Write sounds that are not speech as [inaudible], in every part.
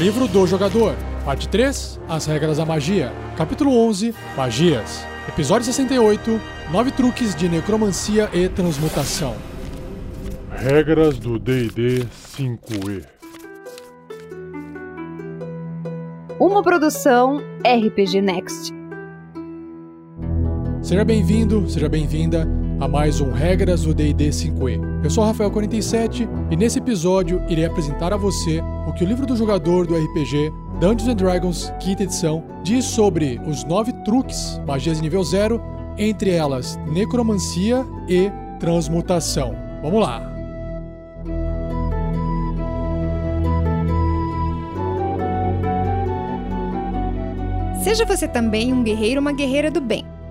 Livro do Jogador, Parte 3 As Regras da Magia, Capítulo 11 Magias, Episódio 68 Nove Truques de Necromancia e Transmutação. Regras do DD 5E. Uma produção RPG Next. Seja bem-vindo, seja bem-vinda a mais um Regras do D&D 5e. Eu sou Rafael47 e nesse episódio irei apresentar a você o que o livro do jogador do RPG Dungeons Dragons, quinta edição, diz sobre os nove truques, magias de nível 0, entre elas necromancia e transmutação. Vamos lá! Seja você também um guerreiro ou uma guerreira do bem.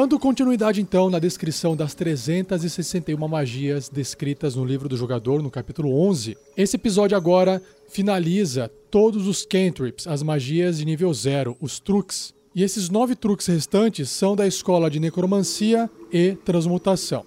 Dando continuidade então na descrição das 361 magias descritas no livro do jogador, no capítulo 11, esse episódio agora finaliza todos os cantrips, as magias de nível 0, os truques. E esses nove truques restantes são da escola de necromancia e transmutação.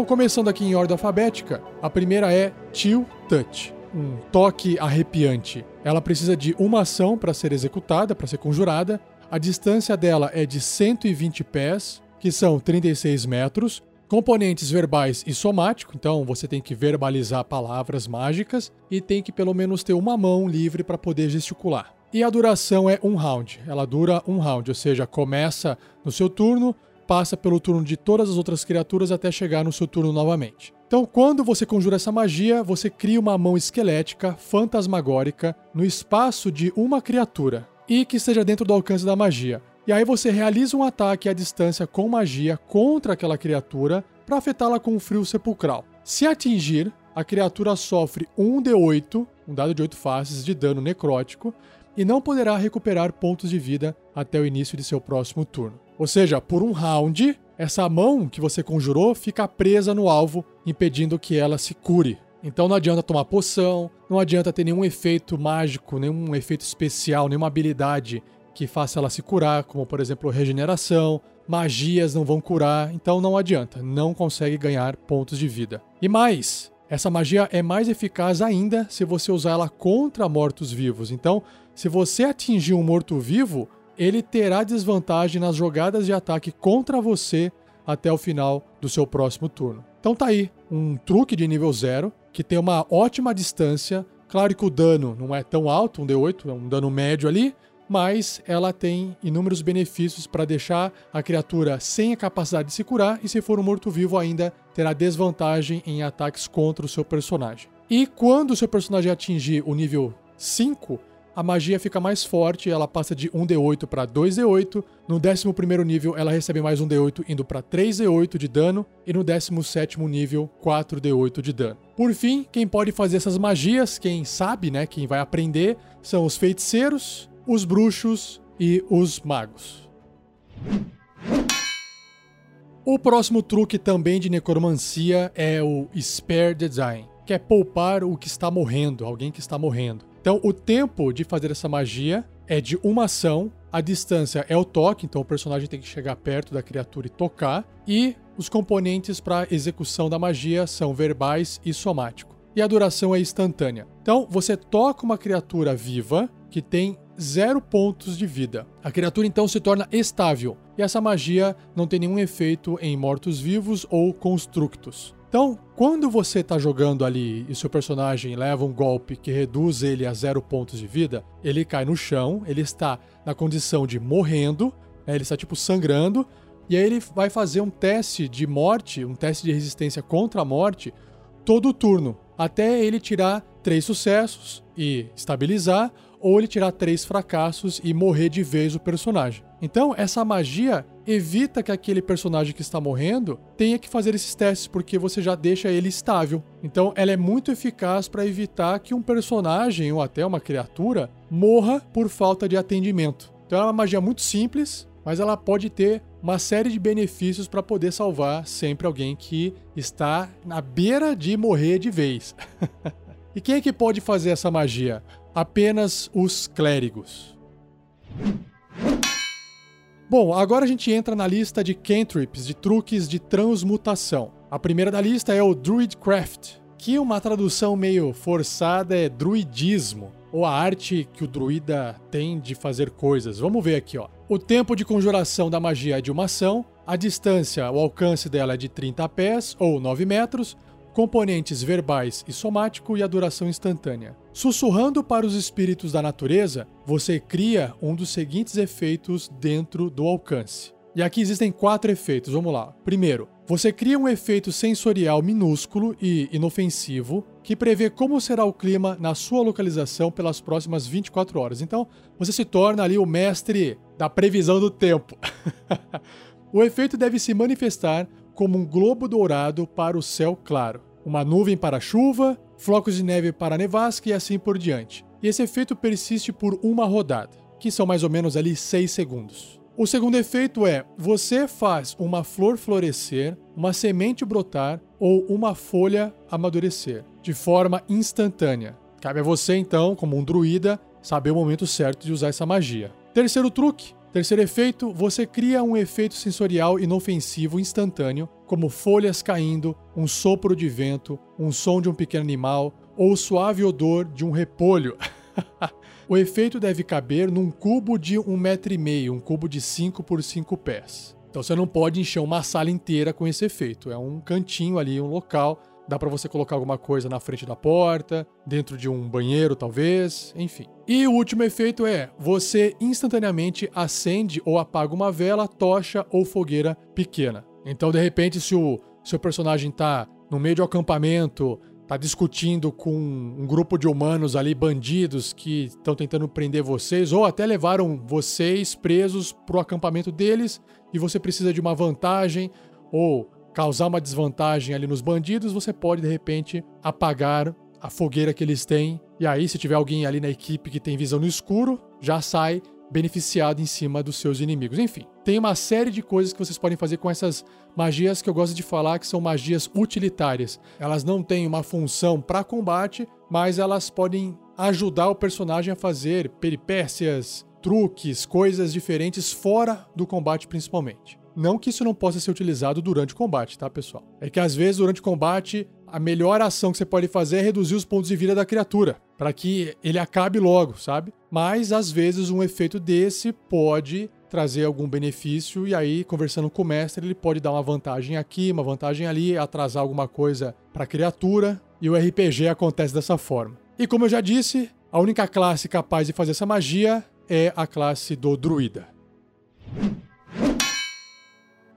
Então, começando aqui em ordem alfabética, a primeira é Chill Touch, um toque arrepiante. Ela precisa de uma ação para ser executada, para ser conjurada. A distância dela é de 120 pés, que são 36 metros. Componentes verbais e somático, então você tem que verbalizar palavras mágicas e tem que pelo menos ter uma mão livre para poder gesticular. E a duração é um round. Ela dura um round, ou seja, começa no seu turno, passa pelo turno de todas as outras criaturas até chegar no seu turno novamente. Então, quando você conjura essa magia, você cria uma mão esquelética fantasmagórica no espaço de uma criatura e que esteja dentro do alcance da magia. E aí você realiza um ataque à distância com magia contra aquela criatura para afetá-la com um frio sepulcral. Se atingir, a criatura sofre um D8, um dado de 8 faces de dano necrótico, e não poderá recuperar pontos de vida até o início de seu próximo turno. Ou seja, por um round, essa mão que você conjurou fica presa no alvo, impedindo que ela se cure. Então não adianta tomar poção, não adianta ter nenhum efeito mágico, nenhum efeito especial, nenhuma habilidade que faça ela se curar, como por exemplo regeneração, magias não vão curar, então não adianta, não consegue ganhar pontos de vida. E mais, essa magia é mais eficaz ainda se você usar ela contra mortos-vivos. Então, se você atingir um morto-vivo, ele terá desvantagem nas jogadas de ataque contra você até o final do seu próximo turno. Então tá aí, um truque de nível 0, que tem uma ótima distância. Claro que o dano não é tão alto, um D8, é um dano médio ali, mas ela tem inúmeros benefícios para deixar a criatura sem a capacidade de se curar e se for um morto-vivo ainda terá desvantagem em ataques contra o seu personagem. E quando o seu personagem atingir o nível 5, a magia fica mais forte, ela passa de 1d8 para 2d8. No 11 nível, ela recebe mais 1d8, indo para 3d8 de dano. E no 17 nível, 4d8 de dano. Por fim, quem pode fazer essas magias, quem sabe, né, quem vai aprender, são os feiticeiros, os bruxos e os magos. O próximo truque também de necromancia é o Spare Design, que é poupar o que está morrendo, alguém que está morrendo. Então, o tempo de fazer essa magia é de uma ação, a distância é o toque, então o personagem tem que chegar perto da criatura e tocar, e os componentes para execução da magia são verbais e somático. E a duração é instantânea. Então, você toca uma criatura viva que tem zero pontos de vida. A criatura então se torna estável, e essa magia não tem nenhum efeito em mortos-vivos ou constructos. Então, quando você está jogando ali e seu personagem leva um golpe que reduz ele a zero pontos de vida, ele cai no chão, ele está na condição de morrendo, né, ele está tipo sangrando, e aí ele vai fazer um teste de morte, um teste de resistência contra a morte, todo turno, até ele tirar três sucessos e estabilizar, ou ele tirar três fracassos e morrer de vez o personagem. Então, essa magia evita que aquele personagem que está morrendo tenha que fazer esses testes, porque você já deixa ele estável. Então, ela é muito eficaz para evitar que um personagem ou até uma criatura morra por falta de atendimento. Então, é uma magia muito simples, mas ela pode ter uma série de benefícios para poder salvar sempre alguém que está na beira de morrer de vez. [laughs] e quem é que pode fazer essa magia? Apenas os clérigos. Bom, agora a gente entra na lista de cantrips, de truques de transmutação. A primeira da lista é o Druidcraft, que uma tradução meio forçada é druidismo, ou a arte que o druida tem de fazer coisas. Vamos ver aqui, ó. O tempo de conjuração da magia é de uma ação, a distância, o alcance dela é de 30 pés ou 9 metros, componentes verbais e somático e a duração instantânea. Sussurrando para os espíritos da natureza, você cria um dos seguintes efeitos dentro do alcance. E aqui existem quatro efeitos, vamos lá. Primeiro, você cria um efeito sensorial minúsculo e inofensivo que prevê como será o clima na sua localização pelas próximas 24 horas. Então, você se torna ali o mestre da previsão do tempo. [laughs] o efeito deve se manifestar como um globo dourado para o céu claro uma nuvem para chuva, flocos de neve para nevasca e assim por diante. E esse efeito persiste por uma rodada, que são mais ou menos ali 6 segundos. O segundo efeito é: você faz uma flor florescer, uma semente brotar ou uma folha amadurecer, de forma instantânea. Cabe a você, então, como um druida, saber o momento certo de usar essa magia. Terceiro truque: Terceiro efeito, você cria um efeito sensorial inofensivo instantâneo, como folhas caindo, um sopro de vento, um som de um pequeno animal ou o suave odor de um repolho. [laughs] o efeito deve caber num cubo de um metro e meio, um cubo de 5 por 5 pés. Então você não pode encher uma sala inteira com esse efeito. É um cantinho ali, um local Dá para você colocar alguma coisa na frente da porta, dentro de um banheiro, talvez, enfim. E o último efeito é: você instantaneamente acende ou apaga uma vela, tocha ou fogueira pequena. Então, de repente, se o seu personagem tá no meio de um acampamento, tá discutindo com um grupo de humanos ali, bandidos que estão tentando prender vocês, ou até levaram vocês presos pro acampamento deles, e você precisa de uma vantagem, ou causar uma desvantagem ali nos bandidos, você pode de repente apagar a fogueira que eles têm. E aí, se tiver alguém ali na equipe que tem visão no escuro, já sai beneficiado em cima dos seus inimigos. Enfim, tem uma série de coisas que vocês podem fazer com essas magias que eu gosto de falar que são magias utilitárias. Elas não têm uma função para combate, mas elas podem ajudar o personagem a fazer peripécias, truques, coisas diferentes fora do combate principalmente. Não que isso não possa ser utilizado durante o combate, tá, pessoal? É que às vezes durante o combate a melhor ação que você pode fazer é reduzir os pontos de vida da criatura, para que ele acabe logo, sabe? Mas às vezes um efeito desse pode trazer algum benefício e aí conversando com o mestre ele pode dar uma vantagem aqui, uma vantagem ali, atrasar alguma coisa para a criatura e o RPG acontece dessa forma. E como eu já disse, a única classe capaz de fazer essa magia é a classe do druida.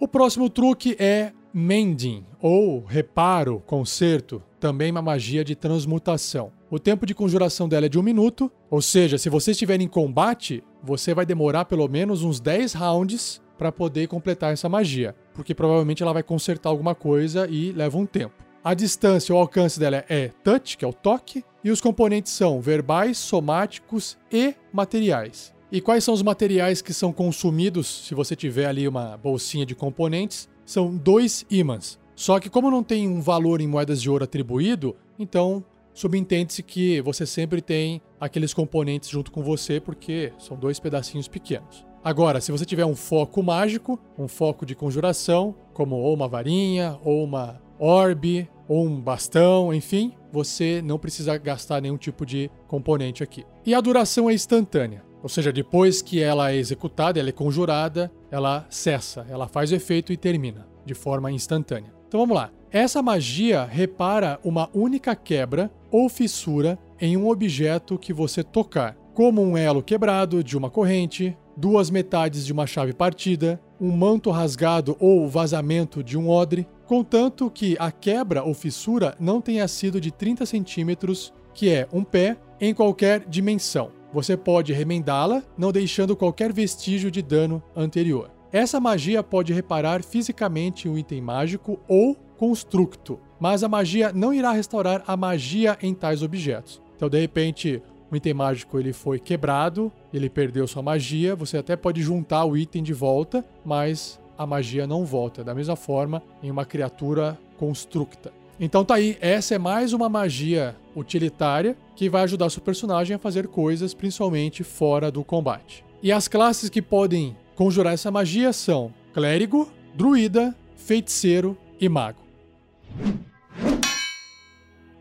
O próximo truque é mending, ou reparo, conserto, também uma magia de transmutação. O tempo de conjuração dela é de um minuto, ou seja, se você estiver em combate, você vai demorar pelo menos uns 10 rounds para poder completar essa magia, porque provavelmente ela vai consertar alguma coisa e leva um tempo. A distância, o alcance dela é touch, que é o toque, e os componentes são verbais, somáticos e materiais. E quais são os materiais que são consumidos se você tiver ali uma bolsinha de componentes? São dois ímãs. Só que como não tem um valor em moedas de ouro atribuído, então subentende-se que você sempre tem aqueles componentes junto com você porque são dois pedacinhos pequenos. Agora, se você tiver um foco mágico, um foco de conjuração, como ou uma varinha, ou uma orbe, ou um bastão, enfim, você não precisa gastar nenhum tipo de componente aqui. E a duração é instantânea. Ou seja, depois que ela é executada, ela é conjurada, ela cessa, ela faz efeito e termina de forma instantânea. Então vamos lá. Essa magia repara uma única quebra ou fissura em um objeto que você tocar, como um elo quebrado de uma corrente, duas metades de uma chave partida, um manto rasgado ou vazamento de um odre, contanto que a quebra ou fissura não tenha sido de 30 centímetros, que é um pé, em qualquer dimensão você pode remendá-la, não deixando qualquer vestígio de dano anterior. Essa magia pode reparar fisicamente um item mágico ou constructo, mas a magia não irá restaurar a magia em tais objetos. Então, de repente, um item mágico ele foi quebrado, ele perdeu sua magia, você até pode juntar o item de volta, mas a magia não volta. Da mesma forma, em uma criatura constructa. Então tá aí, essa é mais uma magia utilitária que vai ajudar seu personagem a fazer coisas principalmente fora do combate. E as classes que podem conjurar essa magia são clérigo, druida, feiticeiro e mago.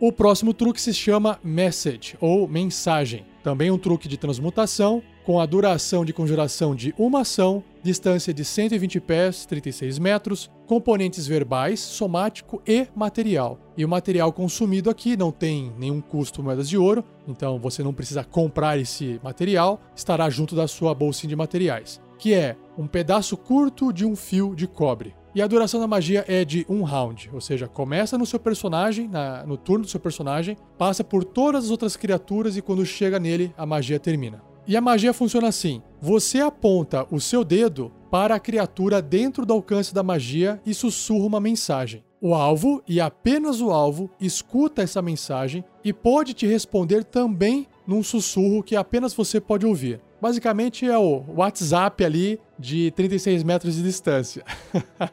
O próximo truque se chama Message, ou mensagem. Também um truque de transmutação, com a duração de conjuração de uma ação, distância de 120 pés, 36 metros, componentes verbais, somático e material. E o material consumido aqui não tem nenhum custo moedas de ouro, então você não precisa comprar esse material, estará junto da sua bolsinha de materiais, que é um pedaço curto de um fio de cobre. E a duração da magia é de um round, ou seja, começa no seu personagem, na, no turno do seu personagem, passa por todas as outras criaturas e quando chega nele, a magia termina. E a magia funciona assim: você aponta o seu dedo para a criatura dentro do alcance da magia e sussurra uma mensagem. O alvo, e apenas o alvo, escuta essa mensagem e pode te responder também num sussurro que apenas você pode ouvir. Basicamente é o WhatsApp ali de 36 metros de distância. [laughs]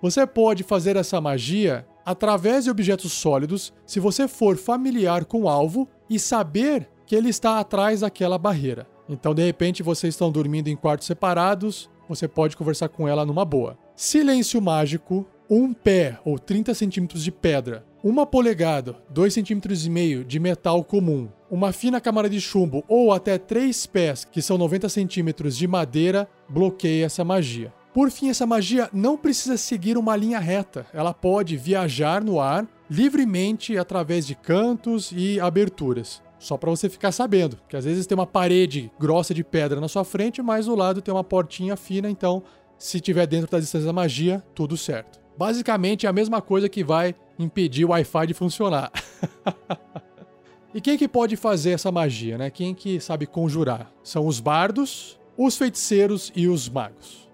você pode fazer essa magia através de objetos sólidos se você for familiar com o alvo e saber que ele está atrás daquela barreira. Então, de repente, vocês estão dormindo em quartos separados, você pode conversar com ela numa boa. Silêncio mágico, um pé ou 30 centímetros de pedra, uma polegada, 2,5 centímetros e meio de metal comum, uma fina camada de chumbo ou até 3 pés, que são 90 centímetros de madeira, bloqueia essa magia. Por fim, essa magia não precisa seguir uma linha reta, ela pode viajar no ar livremente através de cantos e aberturas. Só para você ficar sabendo, que às vezes tem uma parede grossa de pedra na sua frente, mas do lado tem uma portinha fina, então se tiver dentro da distância da magia, tudo certo. Basicamente é a mesma coisa que vai impedir o Wi-Fi de funcionar. [laughs] e quem que pode fazer essa magia, né? Quem que sabe conjurar? São os bardos, os feiticeiros e os magos.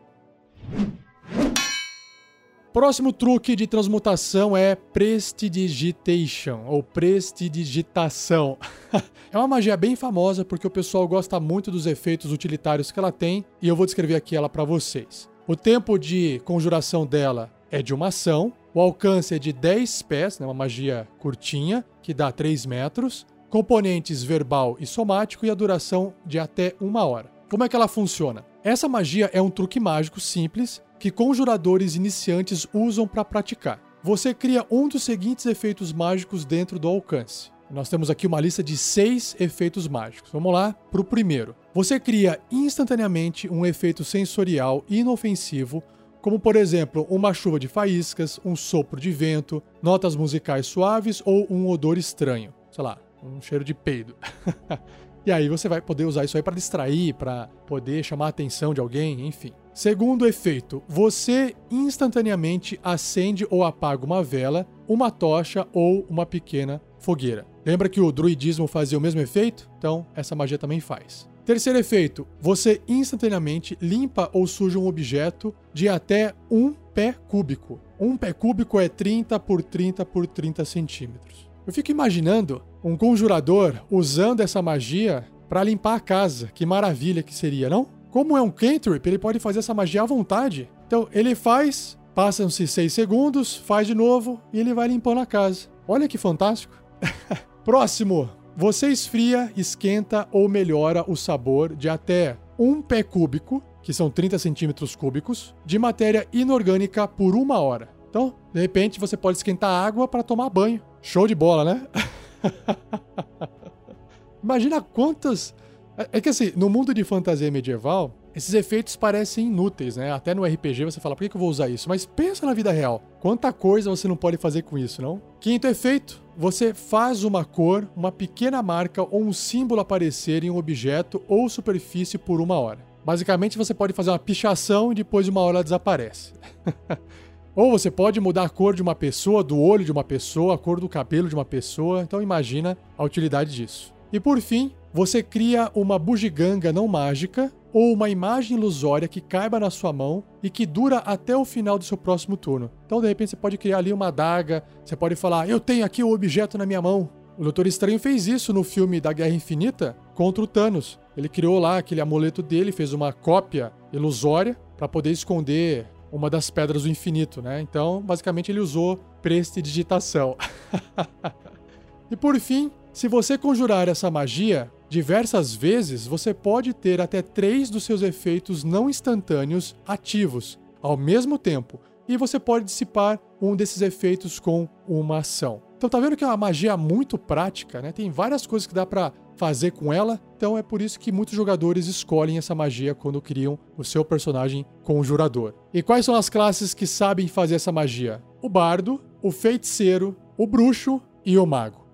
Próximo truque de transmutação é Prestidigitation, ou Prestidigitação. [laughs] é uma magia bem famosa porque o pessoal gosta muito dos efeitos utilitários que ela tem e eu vou descrever aqui ela para vocês. O tempo de conjuração dela é de uma ação, o alcance é de 10 pés, né, uma magia curtinha, que dá 3 metros, componentes verbal e somático e a duração de até uma hora. Como é que ela funciona? Essa magia é um truque mágico simples que conjuradores iniciantes usam para praticar. Você cria um dos seguintes efeitos mágicos dentro do alcance. Nós temos aqui uma lista de seis efeitos mágicos. Vamos lá para o primeiro. Você cria instantaneamente um efeito sensorial inofensivo, como por exemplo uma chuva de faíscas, um sopro de vento, notas musicais suaves ou um odor estranho. Sei lá, um cheiro de peido. [laughs] E aí você vai poder usar isso aí para distrair, para poder chamar a atenção de alguém, enfim. Segundo efeito, você instantaneamente acende ou apaga uma vela, uma tocha ou uma pequena fogueira. Lembra que o druidismo fazia o mesmo efeito? Então, essa magia também faz. Terceiro efeito, você instantaneamente limpa ou suja um objeto de até um pé cúbico. Um pé cúbico é 30 por 30 por 30 centímetros. Eu fico imaginando um conjurador usando essa magia para limpar a casa. Que maravilha que seria, não? Como é um cantrip, ele pode fazer essa magia à vontade. Então, ele faz, passam-se 6 segundos, faz de novo e ele vai limpando a casa. Olha que fantástico. [laughs] Próximo. Você esfria, esquenta ou melhora o sabor de até um pé cúbico, que são 30 centímetros cúbicos, de matéria inorgânica por uma hora. Então, de repente, você pode esquentar água para tomar banho. Show de bola, né? [laughs] [laughs] Imagina quantas. É, é que assim, no mundo de fantasia medieval, esses efeitos parecem inúteis, né? Até no RPG você fala, por que eu vou usar isso? Mas pensa na vida real. Quanta coisa você não pode fazer com isso, não? Quinto efeito, você faz uma cor, uma pequena marca ou um símbolo aparecer em um objeto ou superfície por uma hora. Basicamente, você pode fazer uma pichação e depois de uma hora ela desaparece. [laughs] Ou você pode mudar a cor de uma pessoa, do olho de uma pessoa, a cor do cabelo de uma pessoa. Então imagina a utilidade disso. E por fim, você cria uma bugiganga não mágica ou uma imagem ilusória que caiba na sua mão e que dura até o final do seu próximo turno. Então, de repente, você pode criar ali uma adaga, você pode falar: Eu tenho aqui o objeto na minha mão. O Doutor Estranho fez isso no filme da Guerra Infinita contra o Thanos. Ele criou lá aquele amuleto dele, fez uma cópia ilusória para poder esconder uma das pedras do infinito, né? Então, basicamente, ele usou prestidigitação. [laughs] e por fim, se você conjurar essa magia diversas vezes, você pode ter até três dos seus efeitos não instantâneos ativos ao mesmo tempo, e você pode dissipar um desses efeitos com uma ação. Então tá vendo que é uma magia muito prática, né? Tem várias coisas que dá para fazer com ela, então é por isso que muitos jogadores escolhem essa magia quando criam o seu personagem conjurador. E quais são as classes que sabem fazer essa magia? O bardo, o feiticeiro, o bruxo e o mago.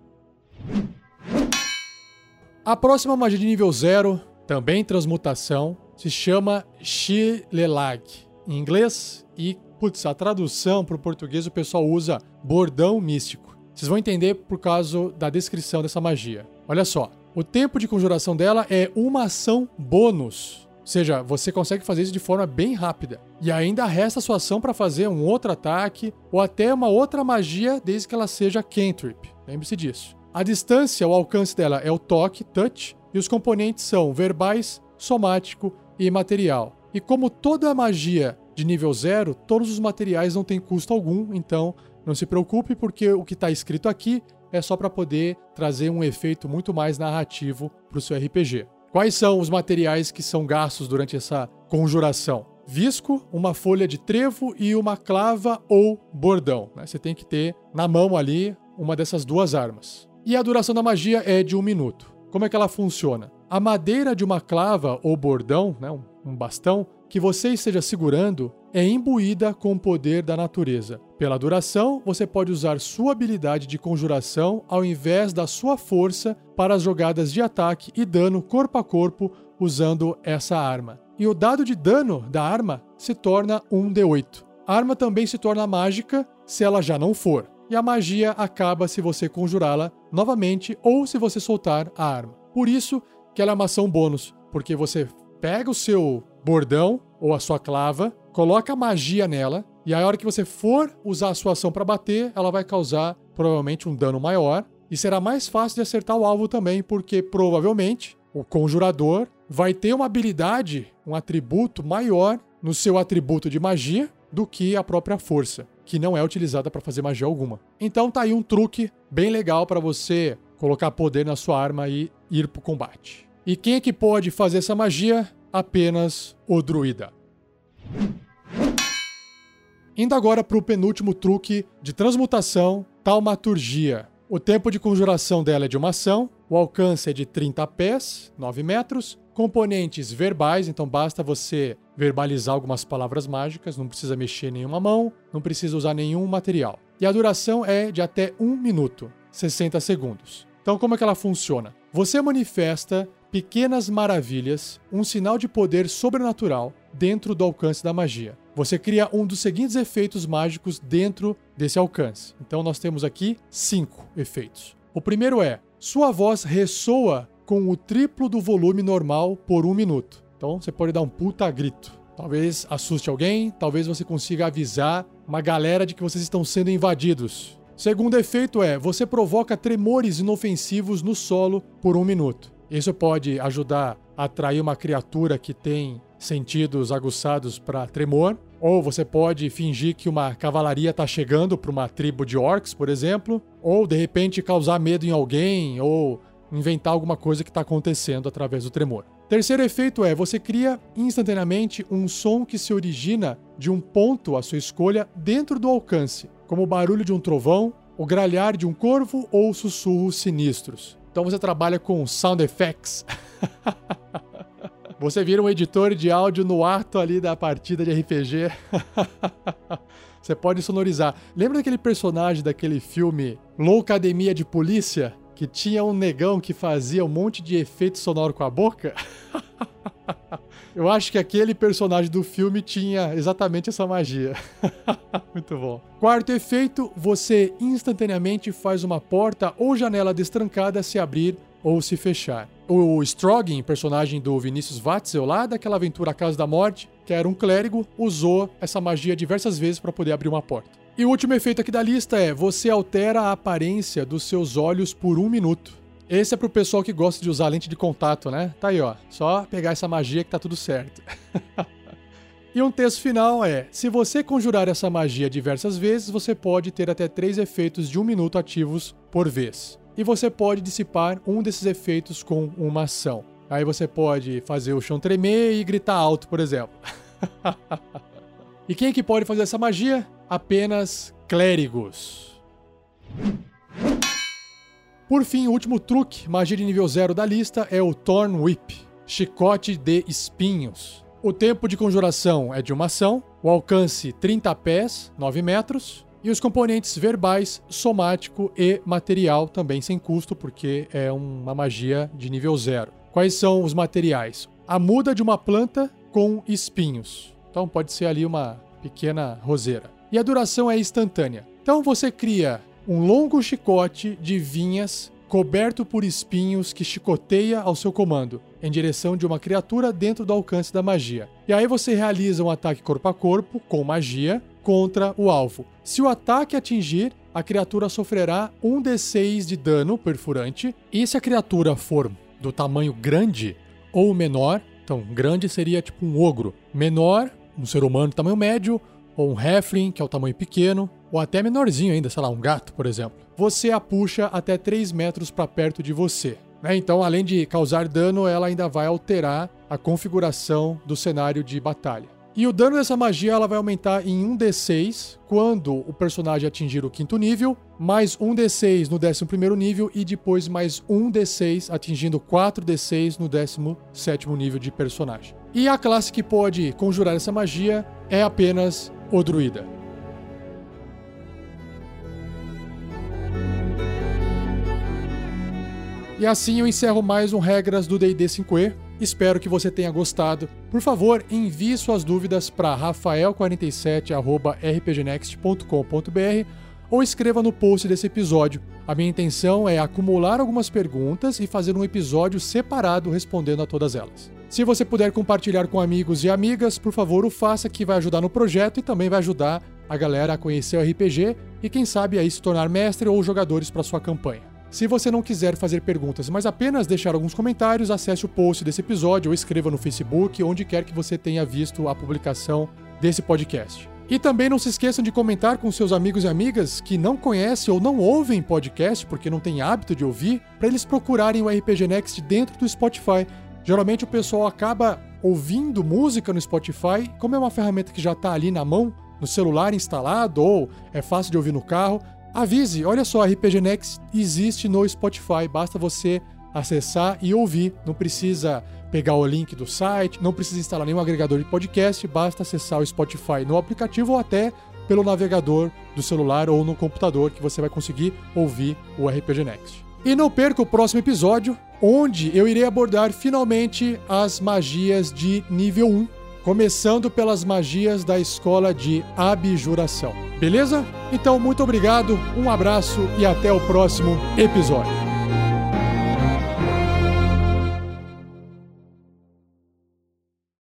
A próxima magia de nível 0, também transmutação, se chama Shilelag, em inglês, e putz, a tradução para o português o pessoal usa bordão místico. Vocês vão entender por causa da descrição dessa magia. Olha só, o tempo de conjuração dela é uma ação bônus. Ou seja, você consegue fazer isso de forma bem rápida. E ainda resta a sua ação para fazer um outro ataque ou até uma outra magia, desde que ela seja cantrip. Lembre-se disso. A distância, o alcance dela é o toque, touch, e os componentes são verbais, somático e material. E como toda magia de nível zero, todos os materiais não têm custo algum, então não se preocupe, porque o que está escrito aqui é só para poder trazer um efeito muito mais narrativo para o seu RPG. Quais são os materiais que são gastos durante essa conjuração? Visco, uma folha de trevo e uma clava ou bordão. Né? Você tem que ter na mão ali uma dessas duas armas. E a duração da magia é de um minuto. Como é que ela funciona? A madeira de uma clava ou bordão, né, um bastão, que você esteja segurando é imbuída com o poder da natureza. Pela duração, você pode usar sua habilidade de conjuração ao invés da sua força para as jogadas de ataque e dano corpo a corpo usando essa arma. E o dado de dano da arma se torna um D8. A arma também se torna mágica se ela já não for. E a magia acaba se você conjurá-la novamente ou se você soltar a arma. Por isso que ela é uma ação bônus, porque você pega o seu bordão ou a sua clava, coloca magia nela, e a hora que você for usar a sua ação para bater, ela vai causar provavelmente um dano maior e será mais fácil de acertar o alvo também, porque provavelmente o conjurador vai ter uma habilidade, um atributo maior no seu atributo de magia do que a própria força, que não é utilizada para fazer magia alguma. Então tá aí um truque bem legal para você colocar poder na sua arma e ir pro combate. E quem é que pode fazer essa magia? Apenas o druida. Indo agora para o penúltimo truque de transmutação, taumaturgia. O tempo de conjuração dela é de uma ação, o alcance é de 30 pés, 9 metros, componentes verbais, então basta você verbalizar algumas palavras mágicas, não precisa mexer nenhuma mão, não precisa usar nenhum material. E a duração é de até 1 minuto, 60 segundos. Então, como é que ela funciona? Você manifesta pequenas maravilhas, um sinal de poder sobrenatural dentro do alcance da magia. Você cria um dos seguintes efeitos mágicos dentro desse alcance. Então nós temos aqui cinco efeitos. O primeiro é: sua voz ressoa com o triplo do volume normal por um minuto. Então você pode dar um puta grito. Talvez assuste alguém, talvez você consiga avisar uma galera de que vocês estão sendo invadidos. Segundo efeito é: você provoca tremores inofensivos no solo por um minuto. Isso pode ajudar a atrair uma criatura que tem sentidos aguçados para tremor, ou você pode fingir que uma cavalaria está chegando para uma tribo de orcs, por exemplo, ou de repente causar medo em alguém, ou inventar alguma coisa que está acontecendo através do tremor. Terceiro efeito é você cria instantaneamente um som que se origina de um ponto à sua escolha dentro do alcance como o barulho de um trovão, o gralhar de um corvo ou sussurros sinistros. Então você trabalha com sound effects. [laughs] você vira um editor de áudio no ato ali da partida de RPG. [laughs] você pode sonorizar. Lembra daquele personagem daquele filme Loucademia de Polícia? Que tinha um negão que fazia um monte de efeito sonoro com a boca? [laughs] Eu acho que aquele personagem do filme tinha exatamente essa magia. [laughs] Muito bom. Quarto efeito: você instantaneamente faz uma porta ou janela destrancada se abrir ou se fechar. O Strogin, personagem do Vinícius Watzel, lá daquela aventura A Casa da Morte, que era um clérigo, usou essa magia diversas vezes para poder abrir uma porta. E o último efeito aqui da lista é: você altera a aparência dos seus olhos por um minuto. Esse é pro pessoal que gosta de usar lente de contato, né? Tá aí, ó. Só pegar essa magia que tá tudo certo. [laughs] e um texto final é: se você conjurar essa magia diversas vezes, você pode ter até três efeitos de um minuto ativos por vez. E você pode dissipar um desses efeitos com uma ação. Aí você pode fazer o chão tremer e gritar alto, por exemplo. [laughs] e quem é que pode fazer essa magia? Apenas clérigos. Por fim, o último truque, magia de nível 0 da lista, é o Thorn Whip, chicote de espinhos. O tempo de conjuração é de uma ação, o alcance 30 pés, 9 metros, e os componentes verbais, somático e material também sem custo, porque é uma magia de nível 0. Quais são os materiais? A muda de uma planta com espinhos. Então pode ser ali uma pequena roseira. E a duração é instantânea. Então você cria um longo chicote de vinhas coberto por espinhos que chicoteia ao seu comando, em direção de uma criatura dentro do alcance da magia. E aí você realiza um ataque corpo a corpo, com magia, contra o alvo. Se o ataque atingir, a criatura sofrerá um D6 de dano perfurante, e se a criatura for do tamanho grande ou menor, então grande seria tipo um ogro, menor, um ser humano de tamanho médio, ou um Heflin, que é o tamanho pequeno, ou até menorzinho ainda, sei lá, um gato, por exemplo. Você a puxa até 3 metros para perto de você. Né? Então, além de causar dano, ela ainda vai alterar a configuração do cenário de batalha. E o dano dessa magia ela vai aumentar em 1d6 quando o personagem atingir o quinto nível, mais 1d6 no décimo primeiro nível e depois mais 1d6 atingindo 4d6 no décimo sétimo nível de personagem. E a classe que pode conjurar essa magia é apenas o druida. E assim eu encerro mais um Regras do D&D 5e. Espero que você tenha gostado. Por favor, envie suas dúvidas para rafael47@rpgnext.com.br ou escreva no post desse episódio. A minha intenção é acumular algumas perguntas e fazer um episódio separado respondendo a todas elas. Se você puder compartilhar com amigos e amigas, por favor, o faça que vai ajudar no projeto e também vai ajudar a galera a conhecer o RPG e quem sabe aí se tornar mestre ou jogadores para sua campanha. Se você não quiser fazer perguntas, mas apenas deixar alguns comentários, acesse o post desse episódio ou escreva no Facebook, onde quer que você tenha visto a publicação desse podcast. E também não se esqueçam de comentar com seus amigos e amigas que não conhecem ou não ouvem podcast porque não têm hábito de ouvir, para eles procurarem o RPG Next dentro do Spotify Geralmente o pessoal acaba ouvindo música no Spotify, como é uma ferramenta que já está ali na mão, no celular instalado ou é fácil de ouvir no carro. Avise, olha só, RPG Next existe no Spotify, basta você acessar e ouvir. Não precisa pegar o link do site, não precisa instalar nenhum agregador de podcast, basta acessar o Spotify no aplicativo ou até pelo navegador do celular ou no computador que você vai conseguir ouvir o RPG Next. E não perca o próximo episódio, onde eu irei abordar finalmente as magias de nível 1, começando pelas magias da escola de abjuração. Beleza? Então, muito obrigado, um abraço e até o próximo episódio.